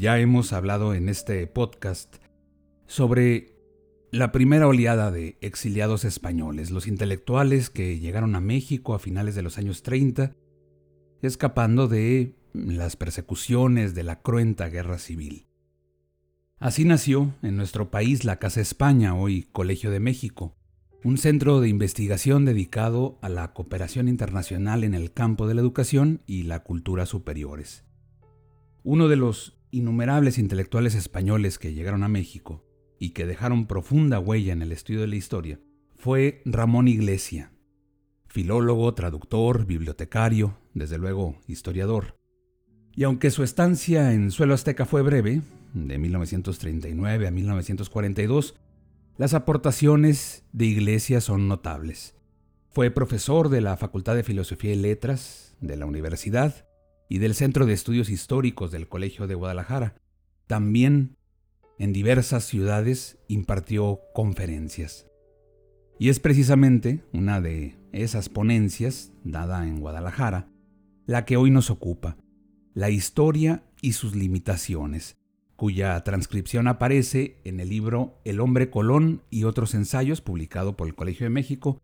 Ya hemos hablado en este podcast sobre la primera oleada de exiliados españoles, los intelectuales que llegaron a México a finales de los años 30, escapando de las persecuciones de la cruenta guerra civil. Así nació en nuestro país la Casa España, hoy Colegio de México, un centro de investigación dedicado a la cooperación internacional en el campo de la educación y la cultura superiores. Uno de los innumerables intelectuales españoles que llegaron a México y que dejaron profunda huella en el estudio de la historia fue Ramón Iglesia, filólogo, traductor, bibliotecario, desde luego historiador. Y aunque su estancia en suelo azteca fue breve, de 1939 a 1942, las aportaciones de Iglesia son notables. Fue profesor de la Facultad de Filosofía y Letras de la Universidad y del Centro de Estudios Históricos del Colegio de Guadalajara. También en diversas ciudades impartió conferencias. Y es precisamente una de esas ponencias, dada en Guadalajara, la que hoy nos ocupa, la historia y sus limitaciones, cuya transcripción aparece en el libro El hombre Colón y otros ensayos, publicado por el Colegio de México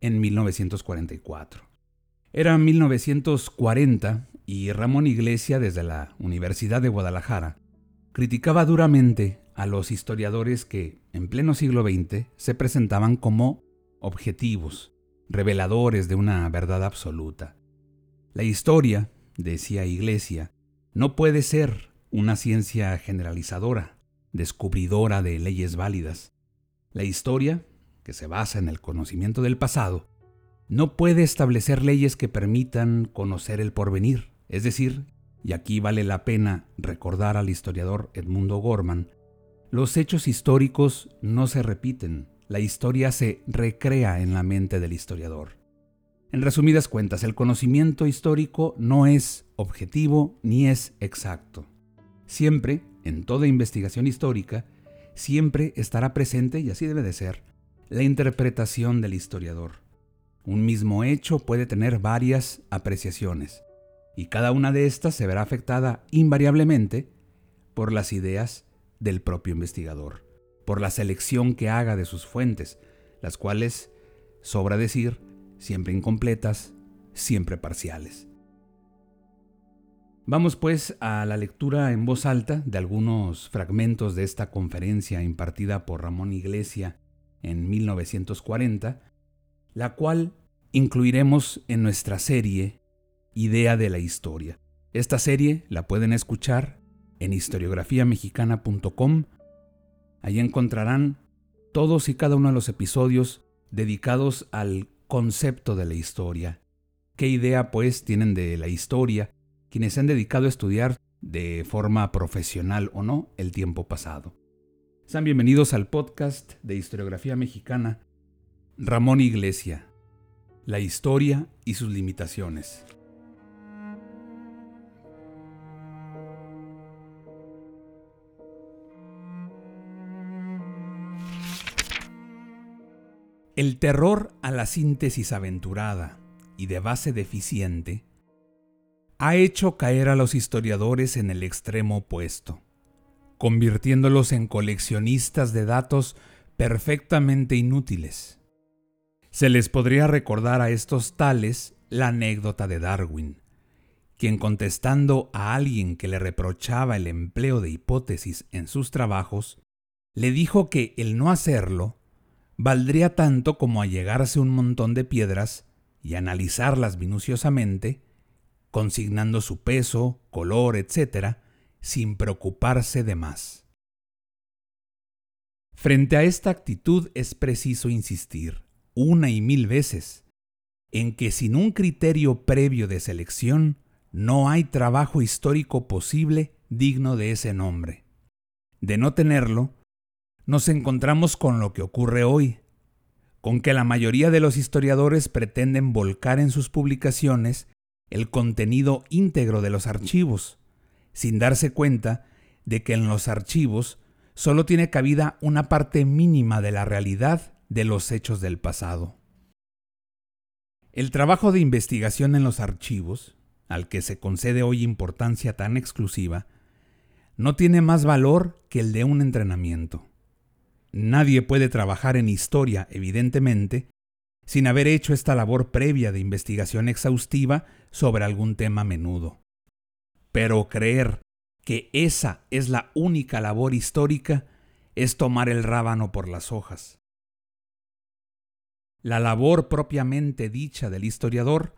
en 1944. Era 1940 y Ramón Iglesia desde la Universidad de Guadalajara criticaba duramente a los historiadores que, en pleno siglo XX, se presentaban como objetivos, reveladores de una verdad absoluta. La historia, decía Iglesia, no puede ser una ciencia generalizadora, descubridora de leyes válidas. La historia, que se basa en el conocimiento del pasado, no puede establecer leyes que permitan conocer el porvenir, es decir, y aquí vale la pena recordar al historiador Edmundo Gorman, los hechos históricos no se repiten, la historia se recrea en la mente del historiador. En resumidas cuentas, el conocimiento histórico no es objetivo ni es exacto. Siempre, en toda investigación histórica, siempre estará presente, y así debe de ser, la interpretación del historiador. Un mismo hecho puede tener varias apreciaciones y cada una de estas se verá afectada invariablemente por las ideas del propio investigador, por la selección que haga de sus fuentes, las cuales, sobra decir, siempre incompletas, siempre parciales. Vamos pues a la lectura en voz alta de algunos fragmentos de esta conferencia impartida por Ramón Iglesia en 1940, la cual incluiremos en nuestra serie idea de la historia. Esta serie la pueden escuchar en historiografiamexicana.com. Allí encontrarán todos y cada uno de los episodios dedicados al concepto de la historia. ¿Qué idea pues tienen de la historia quienes se han dedicado a estudiar de forma profesional o no el tiempo pasado? Sean bienvenidos al podcast de Historiografía Mexicana. Ramón Iglesia, la historia y sus limitaciones. El terror a la síntesis aventurada y de base deficiente ha hecho caer a los historiadores en el extremo opuesto, convirtiéndolos en coleccionistas de datos perfectamente inútiles. Se les podría recordar a estos tales la anécdota de Darwin, quien contestando a alguien que le reprochaba el empleo de hipótesis en sus trabajos, le dijo que el no hacerlo valdría tanto como allegarse un montón de piedras y analizarlas minuciosamente, consignando su peso, color, etc., sin preocuparse de más. Frente a esta actitud es preciso insistir, una y mil veces, en que sin un criterio previo de selección no hay trabajo histórico posible digno de ese nombre. De no tenerlo, nos encontramos con lo que ocurre hoy, con que la mayoría de los historiadores pretenden volcar en sus publicaciones el contenido íntegro de los archivos, sin darse cuenta de que en los archivos solo tiene cabida una parte mínima de la realidad de los hechos del pasado. El trabajo de investigación en los archivos, al que se concede hoy importancia tan exclusiva, no tiene más valor que el de un entrenamiento. Nadie puede trabajar en historia, evidentemente, sin haber hecho esta labor previa de investigación exhaustiva sobre algún tema menudo. Pero creer que esa es la única labor histórica es tomar el rábano por las hojas. La labor propiamente dicha del historiador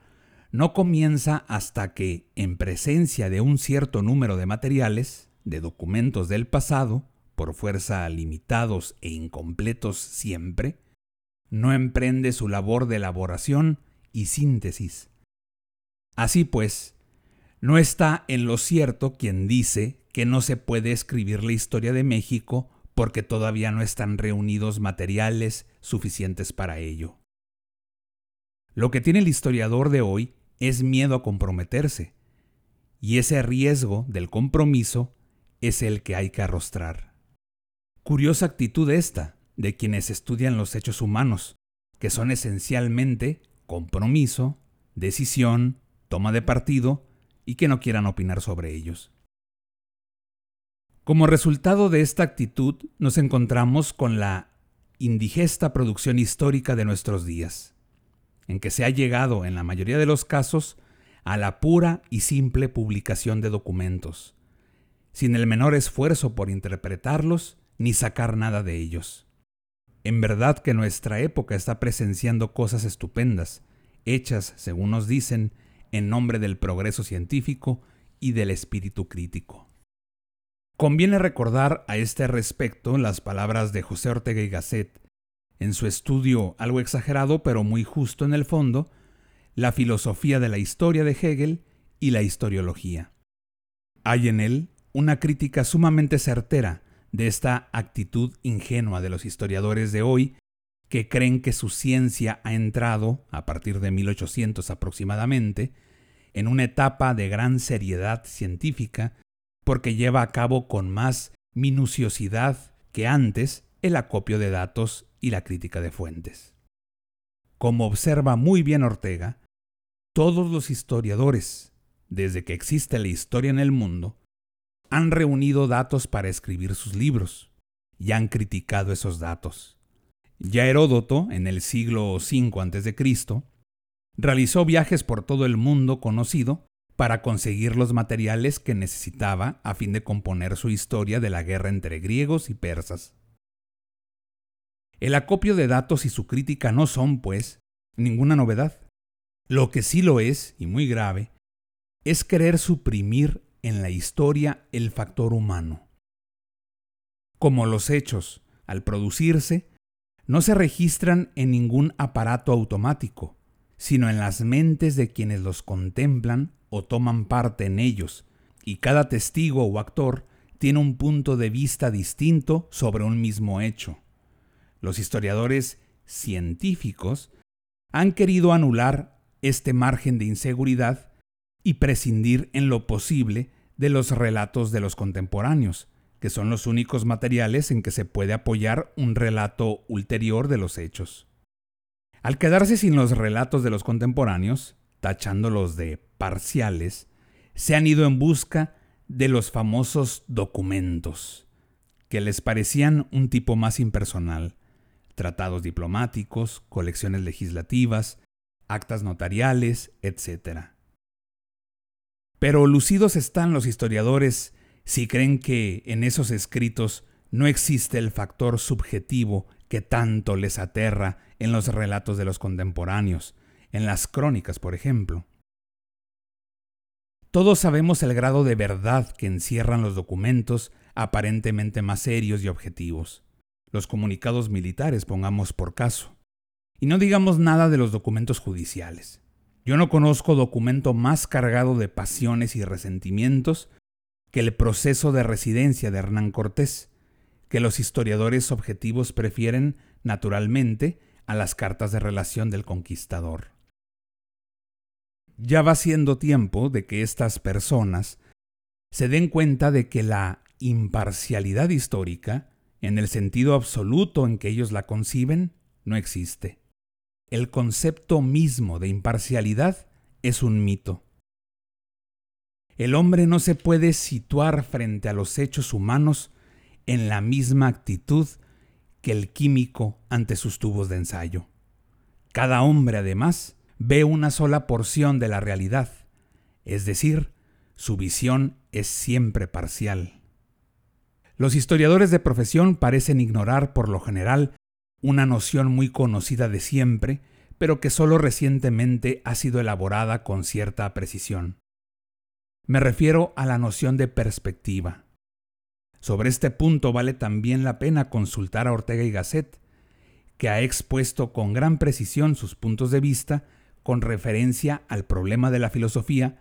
no comienza hasta que, en presencia de un cierto número de materiales, de documentos del pasado, por fuerza limitados e incompletos siempre, no emprende su labor de elaboración y síntesis. Así pues, no está en lo cierto quien dice que no se puede escribir la historia de México porque todavía no están reunidos materiales suficientes para ello. Lo que tiene el historiador de hoy es miedo a comprometerse, y ese riesgo del compromiso es el que hay que arrostrar. Curiosa actitud esta de quienes estudian los hechos humanos, que son esencialmente compromiso, decisión, toma de partido y que no quieran opinar sobre ellos. Como resultado de esta actitud nos encontramos con la indigesta producción histórica de nuestros días, en que se ha llegado, en la mayoría de los casos, a la pura y simple publicación de documentos, sin el menor esfuerzo por interpretarlos ni sacar nada de ellos. En verdad que nuestra época está presenciando cosas estupendas, hechas, según nos dicen, en nombre del progreso científico y del espíritu crítico. Conviene recordar a este respecto las palabras de José Ortega y Gasset, en su estudio algo exagerado pero muy justo en el fondo, La filosofía de la historia de Hegel y la historiología. Hay en él una crítica sumamente certera de esta actitud ingenua de los historiadores de hoy que creen que su ciencia ha entrado, a partir de 1800 aproximadamente, en una etapa de gran seriedad científica porque lleva a cabo con más minuciosidad que antes el acopio de datos y la crítica de fuentes. Como observa muy bien Ortega, todos los historiadores, desde que existe la historia en el mundo, han reunido datos para escribir sus libros y han criticado esos datos. Ya Heródoto, en el siglo V a.C., realizó viajes por todo el mundo conocido para conseguir los materiales que necesitaba a fin de componer su historia de la guerra entre griegos y persas. El acopio de datos y su crítica no son, pues, ninguna novedad. Lo que sí lo es, y muy grave, es querer suprimir en la historia el factor humano. Como los hechos, al producirse, no se registran en ningún aparato automático, sino en las mentes de quienes los contemplan o toman parte en ellos, y cada testigo o actor tiene un punto de vista distinto sobre un mismo hecho. Los historiadores científicos han querido anular este margen de inseguridad y prescindir en lo posible de los relatos de los contemporáneos, que son los únicos materiales en que se puede apoyar un relato ulterior de los hechos. Al quedarse sin los relatos de los contemporáneos, tachándolos de parciales, se han ido en busca de los famosos documentos, que les parecían un tipo más impersonal, tratados diplomáticos, colecciones legislativas, actas notariales, etc. Pero lucidos están los historiadores si creen que en esos escritos no existe el factor subjetivo que tanto les aterra en los relatos de los contemporáneos, en las crónicas, por ejemplo. Todos sabemos el grado de verdad que encierran los documentos aparentemente más serios y objetivos, los comunicados militares, pongamos por caso, Y no digamos nada de los documentos judiciales. Yo no conozco documento más cargado de pasiones y resentimientos que el proceso de residencia de Hernán Cortés, que los historiadores objetivos prefieren, naturalmente, a las cartas de relación del conquistador. Ya va siendo tiempo de que estas personas se den cuenta de que la imparcialidad histórica, en el sentido absoluto en que ellos la conciben, no existe. El concepto mismo de imparcialidad es un mito. El hombre no se puede situar frente a los hechos humanos en la misma actitud que el químico ante sus tubos de ensayo. Cada hombre, además, ve una sola porción de la realidad, es decir, su visión es siempre parcial. Los historiadores de profesión parecen ignorar por lo general una noción muy conocida de siempre, pero que solo recientemente ha sido elaborada con cierta precisión. Me refiero a la noción de perspectiva. Sobre este punto vale también la pena consultar a Ortega y Gasset, que ha expuesto con gran precisión sus puntos de vista con referencia al problema de la filosofía,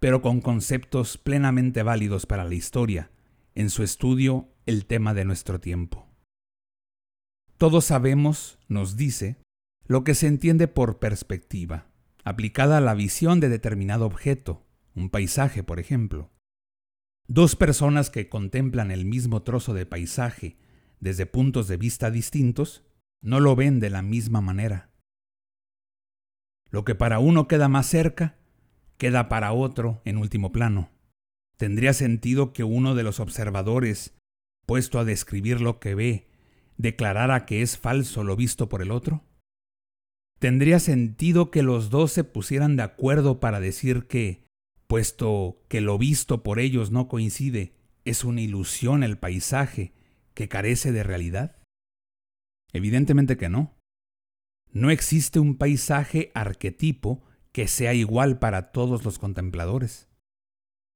pero con conceptos plenamente válidos para la historia, en su estudio El tema de nuestro tiempo. Todos sabemos, nos dice, lo que se entiende por perspectiva, aplicada a la visión de determinado objeto, un paisaje, por ejemplo. Dos personas que contemplan el mismo trozo de paisaje desde puntos de vista distintos no lo ven de la misma manera. Lo que para uno queda más cerca, queda para otro en último plano. ¿Tendría sentido que uno de los observadores, puesto a describir lo que ve, declarara que es falso lo visto por el otro? ¿Tendría sentido que los dos se pusieran de acuerdo para decir que puesto que lo visto por ellos no coincide, es una ilusión el paisaje que carece de realidad? Evidentemente que no. No existe un paisaje arquetipo que sea igual para todos los contempladores.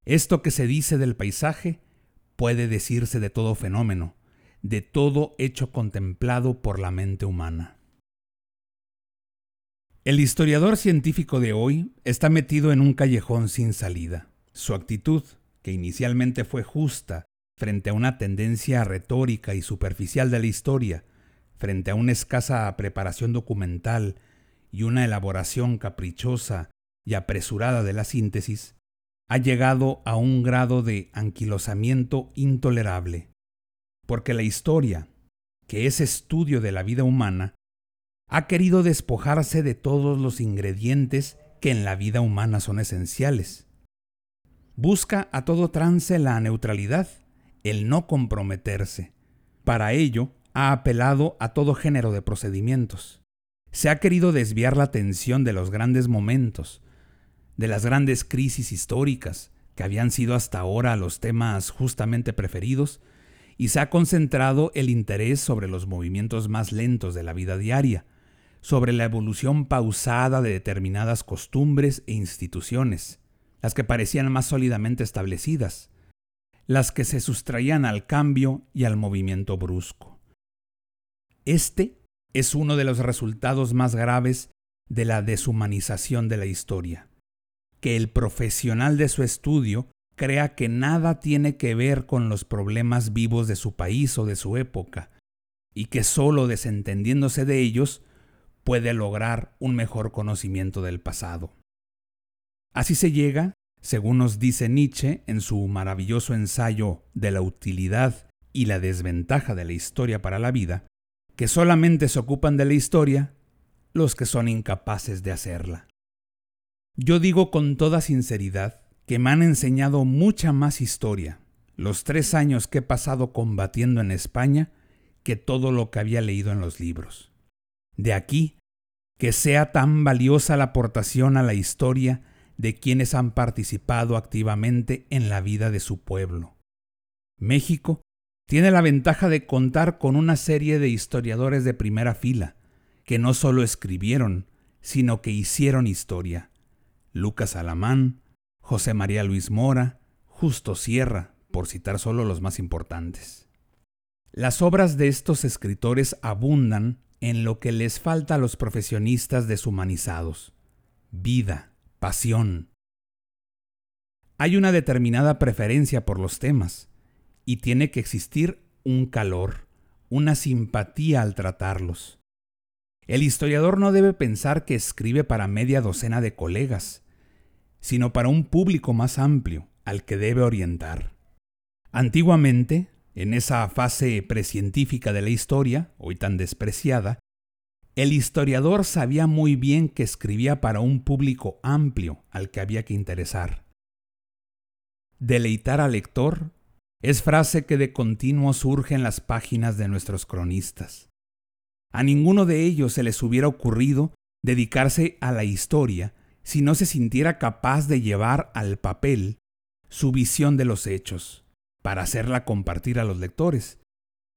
Esto que se dice del paisaje puede decirse de todo fenómeno, de todo hecho contemplado por la mente humana. El historiador científico de hoy está metido en un callejón sin salida. Su actitud, que inicialmente fue justa frente a una tendencia retórica y superficial de la historia, frente a una escasa preparación documental y una elaboración caprichosa y apresurada de la síntesis, ha llegado a un grado de anquilosamiento intolerable, porque la historia, que es estudio de la vida humana, ha querido despojarse de todos los ingredientes que en la vida humana son esenciales. Busca a todo trance la neutralidad, el no comprometerse. Para ello, ha apelado a todo género de procedimientos. Se ha querido desviar la atención de los grandes momentos, de las grandes crisis históricas, que habían sido hasta ahora los temas justamente preferidos, y se ha concentrado el interés sobre los movimientos más lentos de la vida diaria, sobre la evolución pausada de determinadas costumbres e instituciones, las que parecían más sólidamente establecidas, las que se sustraían al cambio y al movimiento brusco. Este es uno de los resultados más graves de la deshumanización de la historia, que el profesional de su estudio crea que nada tiene que ver con los problemas vivos de su país o de su época, y que sólo desentendiéndose de ellos puede lograr un mejor conocimiento del pasado. Así se llega, según nos dice Nietzsche en su maravilloso ensayo de la utilidad y la desventaja de la historia para la vida, que solamente se ocupan de la historia los que son incapaces de hacerla. Yo digo con toda sinceridad que me han enseñado mucha más historia los tres años que he pasado combatiendo en España que todo lo que había leído en los libros. De aquí que sea tan valiosa la aportación a la historia de quienes han participado activamente en la vida de su pueblo. México tiene la ventaja de contar con una serie de historiadores de primera fila, que no solo escribieron, sino que hicieron historia. Lucas Alamán, José María Luis Mora, Justo Sierra, por citar solo los más importantes. Las obras de estos escritores abundan en lo que les falta a los profesionistas deshumanizados. Vida, pasión. Hay una determinada preferencia por los temas y tiene que existir un calor, una simpatía al tratarlos. El historiador no debe pensar que escribe para media docena de colegas, sino para un público más amplio al que debe orientar. Antiguamente, en esa fase precientífica de la historia, hoy tan despreciada, el historiador sabía muy bien que escribía para un público amplio al que había que interesar. Deleitar al lector es frase que de continuo surge en las páginas de nuestros cronistas. A ninguno de ellos se les hubiera ocurrido dedicarse a la historia si no se sintiera capaz de llevar al papel su visión de los hechos, para hacerla compartir a los lectores.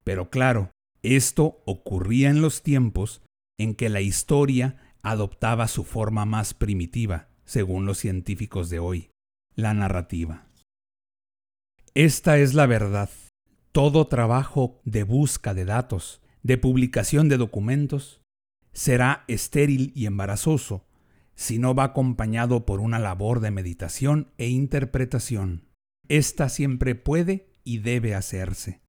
Pero claro, esto ocurría en los tiempos en que la historia adoptaba su forma más primitiva, según los científicos de hoy, la narrativa. Esta es la verdad. Todo trabajo de busca de datos, de publicación de documentos, será estéril y embarazoso si no va acompañado por una labor de meditación e interpretación. Esta siempre puede y debe hacerse.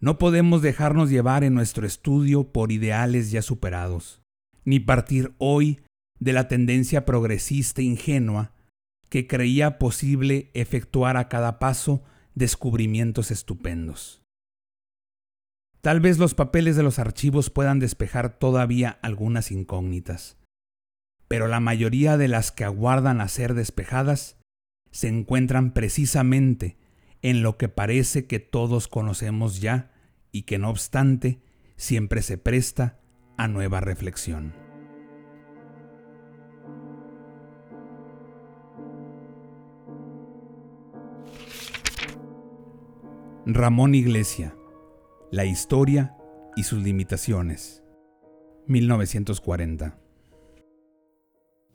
No podemos dejarnos llevar en nuestro estudio por ideales ya superados, ni partir hoy de la tendencia progresista ingenua que creía posible efectuar a cada paso descubrimientos estupendos. Tal vez los papeles de los archivos puedan despejar todavía algunas incógnitas, pero la mayoría de las que aguardan a ser despejadas se encuentran precisamente en lo que parece que todos conocemos ya y que no obstante siempre se presta a nueva reflexión. Ramón Iglesia, La historia y sus limitaciones, 1940.